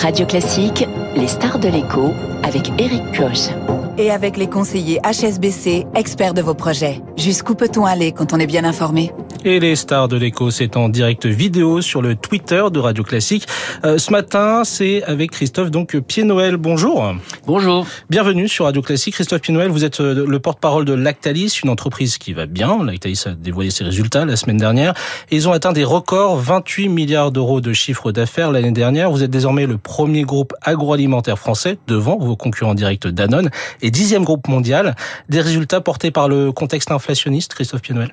Radio Classique, les stars de l'écho avec Eric Koch. Et avec les conseillers HSBC, experts de vos projets. Jusqu'où peut-on aller quand on est bien informé? Et les stars de l'écho, c'est en direct vidéo sur le Twitter de Radio Classique. Euh, ce matin, c'est avec Christophe donc Pied-Noël. Bonjour. Bonjour. Bienvenue sur Radio Classique. Christophe Pied-Noël, vous êtes euh, le porte-parole de Lactalis, une entreprise qui va bien. Lactalis a dévoilé ses résultats la semaine dernière. Et ils ont atteint des records, 28 milliards d'euros de chiffre d'affaires l'année dernière. Vous êtes désormais le premier groupe agroalimentaire français devant vos concurrents directs Danone et dixième groupe mondial. Des résultats portés par le contexte inflationniste, Christophe Pied-Noël?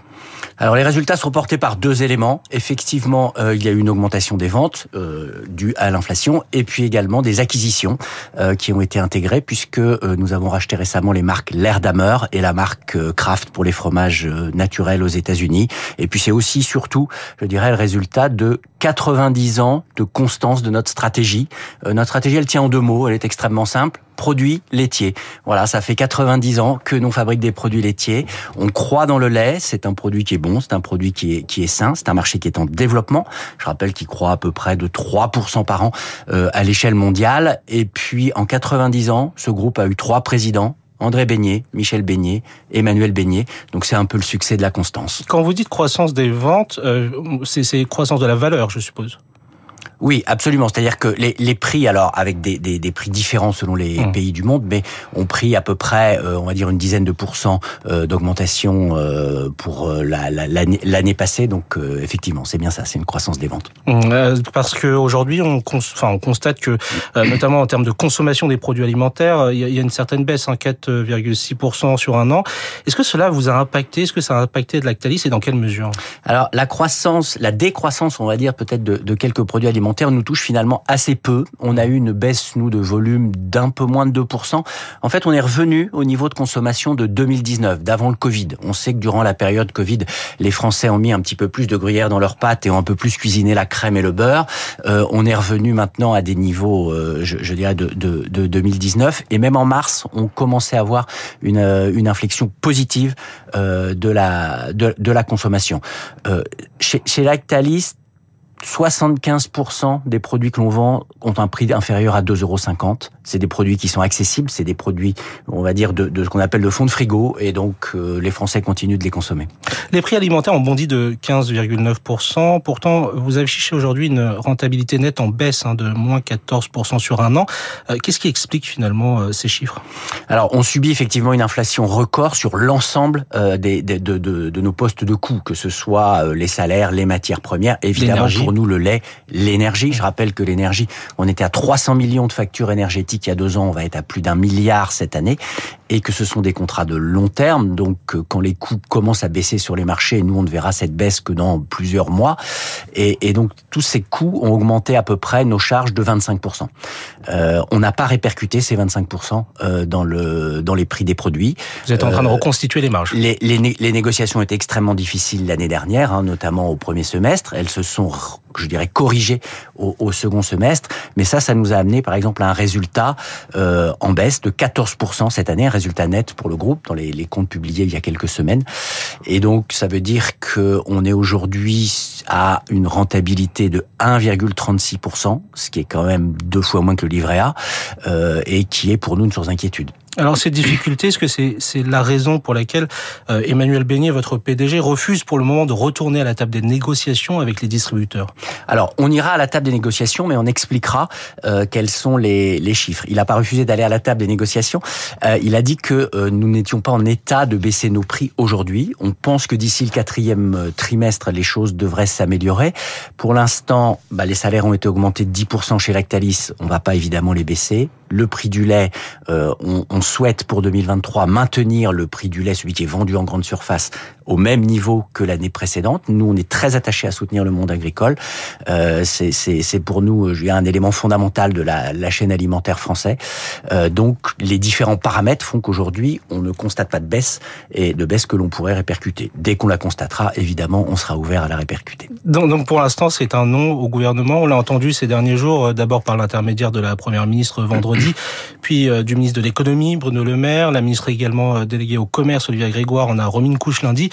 Alors les résultats sont portés par deux éléments. Effectivement, euh, il y a eu une augmentation des ventes euh, due à l'inflation et puis également des acquisitions euh, qui ont été intégrées puisque euh, nous avons racheté récemment les marques L'Erdamer et la marque euh, Kraft pour les fromages naturels aux États-Unis. Et puis c'est aussi surtout, je dirais, le résultat de 90 ans de constance de notre stratégie. notre stratégie, elle tient en deux mots. Elle est extrêmement simple produits laitiers. Voilà, ça fait 90 ans que nous fabrique des produits laitiers. On croit dans le lait, c'est un produit qui est bon, c'est un produit qui est, qui est sain, c'est un marché qui est en développement. Je rappelle qu'il croît à peu près de 3% par an euh, à l'échelle mondiale. Et puis en 90 ans, ce groupe a eu trois présidents, André Beignet, Michel Beignet, Emmanuel Beignet. Donc c'est un peu le succès de la constance. Quand vous dites croissance des ventes, euh, c'est croissance de la valeur, je suppose. Oui, absolument. C'est-à-dire que les, les, prix, alors avec des, des, des, prix différents selon les mmh. pays du monde, mais ont pris à peu près, euh, on va dire une dizaine de pourcents euh, d'augmentation euh, pour l'année la, la, passée. Donc effectivement, c'est bien ça, c'est une croissance des ventes. Mmh, parce qu'aujourd'hui, on, enfin, on constate que, notamment en termes de consommation des produits alimentaires, il y, y, a une certaine baisse, hein, 4,6% sur un an. Est-ce que cela vous a impacté? Est-ce que ça a impacté de Lactalis et dans quelle mesure? Alors la croissance, la décroissance, on va dire peut-être de, de quelques produits alimentaires nous touche finalement assez peu. On a eu une baisse, nous, de volume d'un peu moins de 2%. En fait, on est revenu au niveau de consommation de 2019, d'avant le Covid. On sait que durant la période Covid, les Français ont mis un petit peu plus de gruyère dans leurs pâtes et ont un peu plus cuisiné la crème et le beurre. Euh, on est revenu maintenant à des niveaux, euh, je, je, dirais, de, de, de, 2019. Et même en mars, on commençait à avoir une, euh, une inflexion positive euh, de, la, de, de, la consommation. Euh, chez, chez Lactalis, 75% des produits que l'on vend ont un prix inférieur à 2,50 euros. C'est des produits qui sont accessibles, c'est des produits, on va dire, de, de ce qu'on appelle de fond de frigo, et donc euh, les Français continuent de les consommer. Les prix alimentaires ont bondi de 15,9%. Pourtant, vous affichez aujourd'hui une rentabilité nette en baisse hein, de moins 14% sur un an. Euh, Qu'est-ce qui explique finalement euh, ces chiffres? Alors, on subit effectivement une inflation record sur l'ensemble euh, des, des, de, de, de, nos postes de coûts, que ce soit euh, les salaires, les matières premières, évidemment pour nous le lait, l'énergie. Je rappelle que l'énergie, on était à 300 millions de factures énergétiques il y a deux ans, on va être à plus d'un milliard cette année, et que ce sont des contrats de long terme. Donc, euh, quand les coûts commencent à baisser sur les marchés, nous on ne verra cette baisse que dans plusieurs mois. Et, et donc, tous ces coûts ont augmenté à peu près nos charges de 25% euh, On n'a pas répercuté ces 25 euh, dans le dans les prix des produits. Vous êtes en train de reconstituer les marges. Les, les, les négociations étaient extrêmement difficiles l'année dernière, hein, notamment au premier semestre. Elles se sont je dirais corrigé au, second semestre. Mais ça, ça nous a amené par exemple à un résultat euh, en baisse de 14% cette année, un résultat net pour le groupe dans les, comptes publiés il y a quelques semaines. Et donc ça veut dire que on est aujourd'hui à une rentabilité de 1,36%, ce qui est quand même deux fois moins que le livret A, euh, et qui est pour nous une source d'inquiétude. Alors ces difficultés, est-ce que c'est la raison pour laquelle euh, Emmanuel Beignet, votre PDG, refuse pour le moment de retourner à la table des négociations avec les distributeurs? Alors on ira à la table des négociations, mais on expliquera euh, quels sont les, les chiffres. Il n'a pas refusé d'aller à la table des négociations. Euh, il a dit que euh, nous n'étions pas en état de baisser nos prix aujourd'hui. On pense que d'ici le quatrième euh, trimestre, les choses devraient s'améliorer. Pour l'instant, bah, les salaires ont été augmentés de 10% chez Lactalis. On va pas évidemment les baisser. Le prix du lait, euh, on, on souhaite pour 2023 maintenir le prix du lait, celui qui est vendu en grande surface, au même niveau que l'année précédente. Nous, on est très attachés à soutenir le monde agricole. Euh, c'est pour nous je un élément fondamental de la, la chaîne alimentaire français. Euh, donc, les différents paramètres font qu'aujourd'hui, on ne constate pas de baisse et de baisse que l'on pourrait répercuter. Dès qu'on la constatera, évidemment, on sera ouvert à la répercuter. Donc, donc pour l'instant, c'est un non au gouvernement. On l'a entendu ces derniers jours, d'abord par l'intermédiaire de la première ministre vendredi lundi, puis du ministre de l'économie, Bruno Le Maire, la ministre également déléguée au commerce, Olivia Grégoire, en a remis une couche lundi.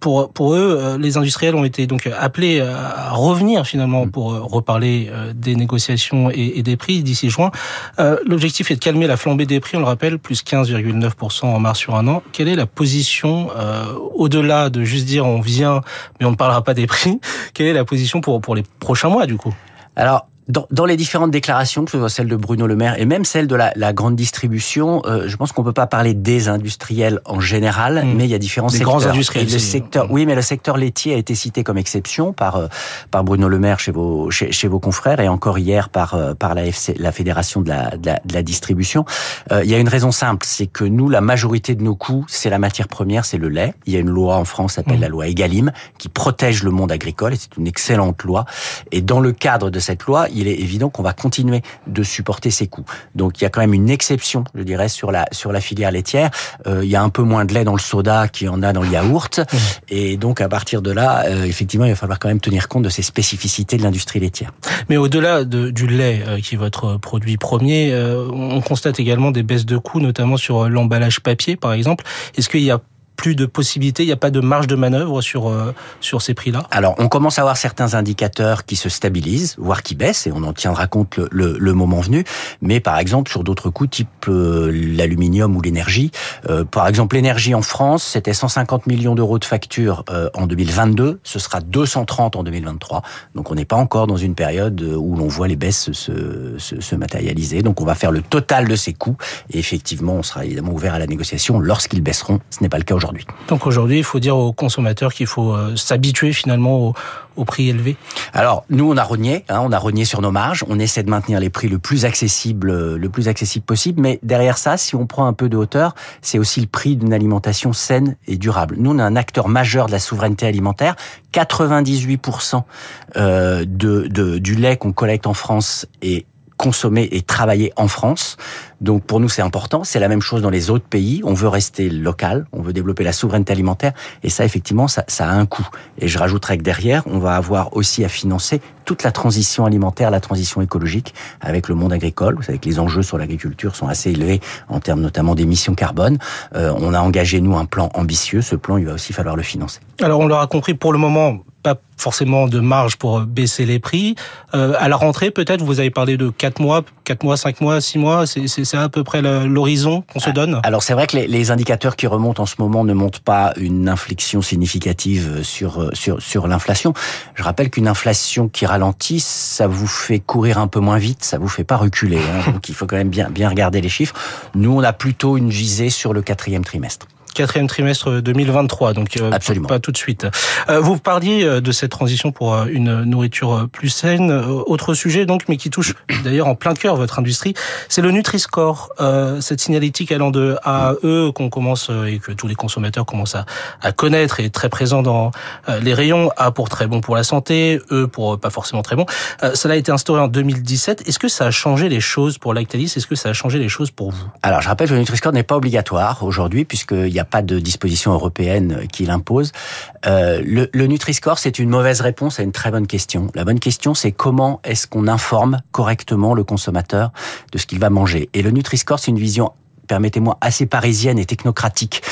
pour, pour eux, les industriels ont été donc appelés à revenir finalement mm. pour reparler des négociations et, et des prix d'ici juin. L'objectif est de calmer la flambée des prix, on le rappelle, plus 15,9% en mars sur un an. Quelle est la position, au-delà de juste dire on vient, mais on ne parlera pas des prix, quelle est la position pour, pour les prochains mois du coup? Alors, dans, dans, les différentes déclarations, que ce soit celle de Bruno Le Maire et même celle de la, la grande distribution, euh, je pense qu'on peut pas parler des industriels en général, hmm. mais il y a différents des secteurs. Grands industriels. le secteur, oui, mais le secteur laitier a été cité comme exception par euh, par Bruno Le Maire chez vos chez, chez, vos confrères et encore hier par euh, par la FC, la fédération de la de la, de la distribution. il y a une raison simple, c'est que nous, la majorité de nos coûts, c'est la matière première, c'est le lait. Il y a une loi en France, s'appelle hmm. la loi Egalim, qui protège le monde agricole et c'est une excellente loi. Et dans le cadre de cette loi, il est évident qu'on va continuer de supporter ces coûts. Donc il y a quand même une exception, je dirais, sur la sur la filière laitière. Euh, il y a un peu moins de lait dans le soda qu'il y en a dans le yaourt, et donc à partir de là, euh, effectivement, il va falloir quand même tenir compte de ces spécificités de l'industrie laitière. Mais au-delà de, du lait, euh, qui est votre produit premier, on constate également des baisses de coûts, notamment sur l'emballage papier, par exemple. Est-ce qu'il y a plus de possibilités, il n'y a pas de marge de manœuvre sur euh, sur ces prix-là Alors, on commence à avoir certains indicateurs qui se stabilisent, voire qui baissent, et on en tiendra compte le, le, moment venu. Mais par exemple, sur d'autres coûts, type euh, l'aluminium ou l'énergie, euh, par exemple, l'énergie en France, c'était 150 millions d'euros de factures en 2022, ce sera 230 en 2023. Donc, on n'est pas encore dans une période où l'on voit les baisses se, se, se matérialiser. Donc, on va faire le total de ces coûts, et effectivement, on sera évidemment ouvert à la négociation lorsqu'ils baisseront. Ce n'est pas le cas aujourd'hui. Donc aujourd'hui, il faut dire aux consommateurs qu'il faut euh, s'habituer finalement au, prix élevé Alors nous, on a renié, hein, on a renié sur nos marges. On essaie de maintenir les prix le plus accessible, euh, le plus accessible possible. Mais derrière ça, si on prend un peu de hauteur, c'est aussi le prix d'une alimentation saine et durable. Nous, on est un acteur majeur de la souveraineté alimentaire. 98% euh, de, de, du lait qu'on collecte en France est consommé et travaillé en France. Donc pour nous c'est important. C'est la même chose dans les autres pays. On veut rester local, on veut développer la souveraineté alimentaire et ça effectivement ça, ça a un coût. Et je rajouterais que derrière on va avoir aussi à financer toute la transition alimentaire, la transition écologique avec le monde agricole. Vous savez que les enjeux sur l'agriculture sont assez élevés en termes notamment d'émissions carbone. Euh, on a engagé nous un plan ambitieux. Ce plan il va aussi falloir le financer. Alors on l'aura compris pour le moment pas forcément de marge pour baisser les prix. Euh, à la rentrée, peut-être, vous avez parlé de 4 mois, 4 mois, 5 mois, 6 mois, c'est à peu près l'horizon qu'on se donne? Alors c'est vrai que les, les, indicateurs qui remontent en ce moment ne montrent pas une inflexion significative sur, sur, sur l'inflation. Je rappelle qu'une inflation qui ralentit, ça vous fait courir un peu moins vite, ça vous fait pas reculer. Hein. donc il faut quand même bien, bien regarder les chiffres. Nous, on a plutôt une visée sur le quatrième trimestre quatrième trimestre 2023, donc euh, Absolument. pas tout de suite. Euh, vous parliez euh, de cette transition pour une nourriture plus saine. Autre sujet donc, mais qui touche d'ailleurs en plein cœur votre industrie, c'est le Nutri-Score, cette signalétique allant de A à E qu'on commence et que tous les consommateurs commencent à, à connaître et très présent dans les rayons. A pour très bon pour la santé, E pour pas forcément très bon. Cela a été instauré en 2017. Est-ce que ça a changé les choses pour Lactalis? Est-ce que ça a changé les choses pour vous? Alors, je rappelle que le Nutri-Score n'est pas obligatoire aujourd'hui puisqu'il y a pas de disposition européenne qui l'impose. Euh, le, le Nutri-Score, c'est une mauvaise réponse à une très bonne question. La bonne question, c'est comment est-ce qu'on informe correctement le consommateur de ce qu'il va manger. Et le Nutri-Score, c'est une vision permettez-moi, assez parisienne et technocratique,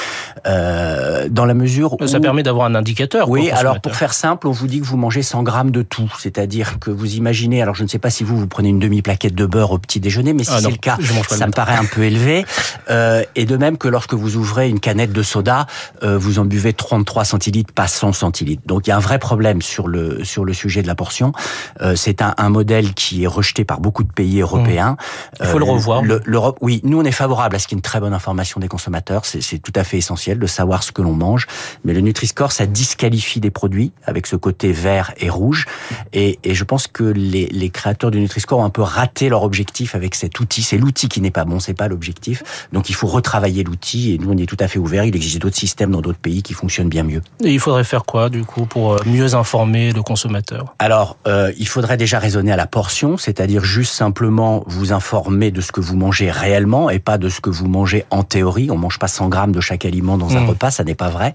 euh, dans la mesure où... Ça permet d'avoir un indicateur. Oui, alors pour faire simple, on vous dit que vous mangez 100 grammes de tout, c'est-à-dire que vous imaginez, alors je ne sais pas si vous, vous prenez une demi-plaquette de beurre au petit déjeuner, mais si ah c'est le cas, ça me paraît un peu élevé. Euh, et de même que lorsque vous ouvrez une canette de soda, euh, vous en buvez 33 centilitres, pas 100 centilitres. Donc il y a un vrai problème sur le, sur le sujet de la portion. Euh, c'est un, un, modèle qui est rejeté par beaucoup de pays européens. Mmh. Il faut le revoir. L'Europe, oui, nous on est favorable à ce qui est une très bonne information des consommateurs. C'est tout à fait essentiel de savoir ce que l'on mange. Mais le Nutri-Score, ça disqualifie des produits avec ce côté vert et rouge. Et, et je pense que les, les créateurs du Nutri-Score ont un peu raté leur objectif avec cet outil. C'est l'outil qui n'est pas bon, c'est pas l'objectif. Donc il faut retravailler l'outil. Et nous, on est tout à fait ouvert. Il existe d'autres systèmes dans d'autres pays qui fonctionnent bien mieux. Et il faudrait faire quoi, du coup, pour euh, mieux informer le consommateur Alors, euh, il faudrait déjà raisonner à la portion, c'est-à-dire juste simplement vous informer de ce que vous mangez réellement et pas de ce que vous mangez en théorie. On mange pas 100 grammes de chaque aliment dans un mmh. repas, ça n'est pas vrai.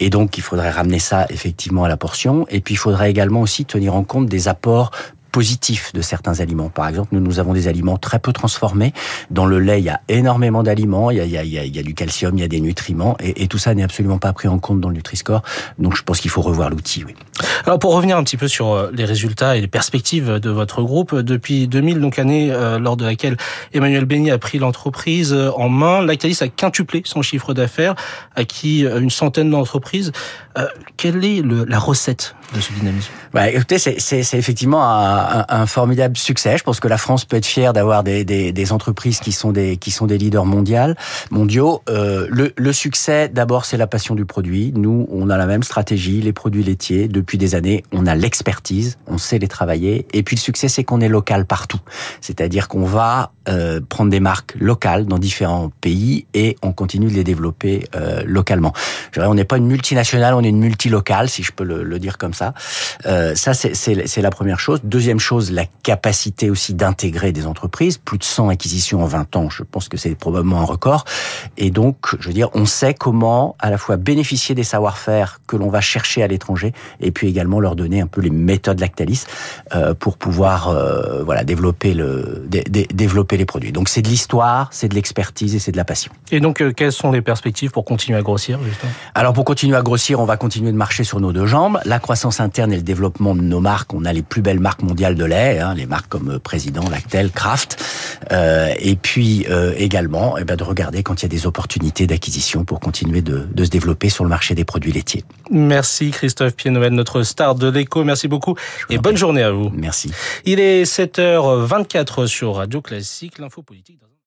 Et donc, il faudrait ramener ça effectivement à la portion. Et puis, il faudrait également aussi tenir en compte des apports positif de certains aliments. Par exemple, nous, nous avons des aliments très peu transformés. Dans le lait, il y a énormément d'aliments, il il il y a du calcium, il y a des nutriments, et, tout ça n'est absolument pas pris en compte dans le Nutri-Score. Donc je pense qu'il faut revoir l'outil. Oui. Alors pour revenir un petit peu sur euh, les résultats et les perspectives de votre groupe, depuis 2000, donc année euh, lors de laquelle Emmanuel Béni a pris l'entreprise euh, en main, Lactalis a quintuplé son chiffre d'affaires, acquis une centaine d'entreprises. Euh, quelle est le, la recette de ce dynamisme? Bah, Écoutez, c'est effectivement un, formidable succès. Je pense que la France peut être fière d'avoir des, entreprises qui sont des leaders mondiaux. Euh, le, succès, d'abord, c'est la passion du produit. Nous, on a la même stratégie, les produits laitiers. Depuis des années, on a l'expertise, on sait les travailler. Et puis le succès, c'est qu'on est local partout. C'est-à-dire qu'on va euh, prendre des marques locales dans différents pays et on continue de les développer euh, localement. On n'est pas une multinationale, on est une multilocale, si je peux le, le dire comme ça. Euh, ça, c'est la première chose. Deuxième chose, la capacité aussi d'intégrer des entreprises. Plus de 100 acquisitions en 20 ans, je pense que c'est probablement un record. Et donc, je veux dire, on sait comment à la fois bénéficier des savoir-faire que l'on va chercher à l'étranger et puis également leur donner un peu les méthodes Lactalis euh, pour pouvoir euh, voilà développer le dé, dé, développer les produits. Donc c'est de l'histoire, c'est de l'expertise et c'est de la passion. Et donc euh, quelles sont les perspectives pour continuer à grossir justement? Alors pour continuer à grossir, on va continuer de marcher sur nos deux jambes. La croissance interne et le développement de nos marques. On a les plus belles marques mondiales de lait, hein, les marques comme Président, Lactel, Kraft. Euh, et puis euh, également eh ben, de regarder quand il y a des opportunités d'acquisition pour continuer de, de, se développer sur le marché des produits laitiers. Merci Christophe Pied-Noël, notre star de l'écho. Merci beaucoup et bonne journée à vous. Merci. Il est 7h24 sur Radio Classique, l'info politique.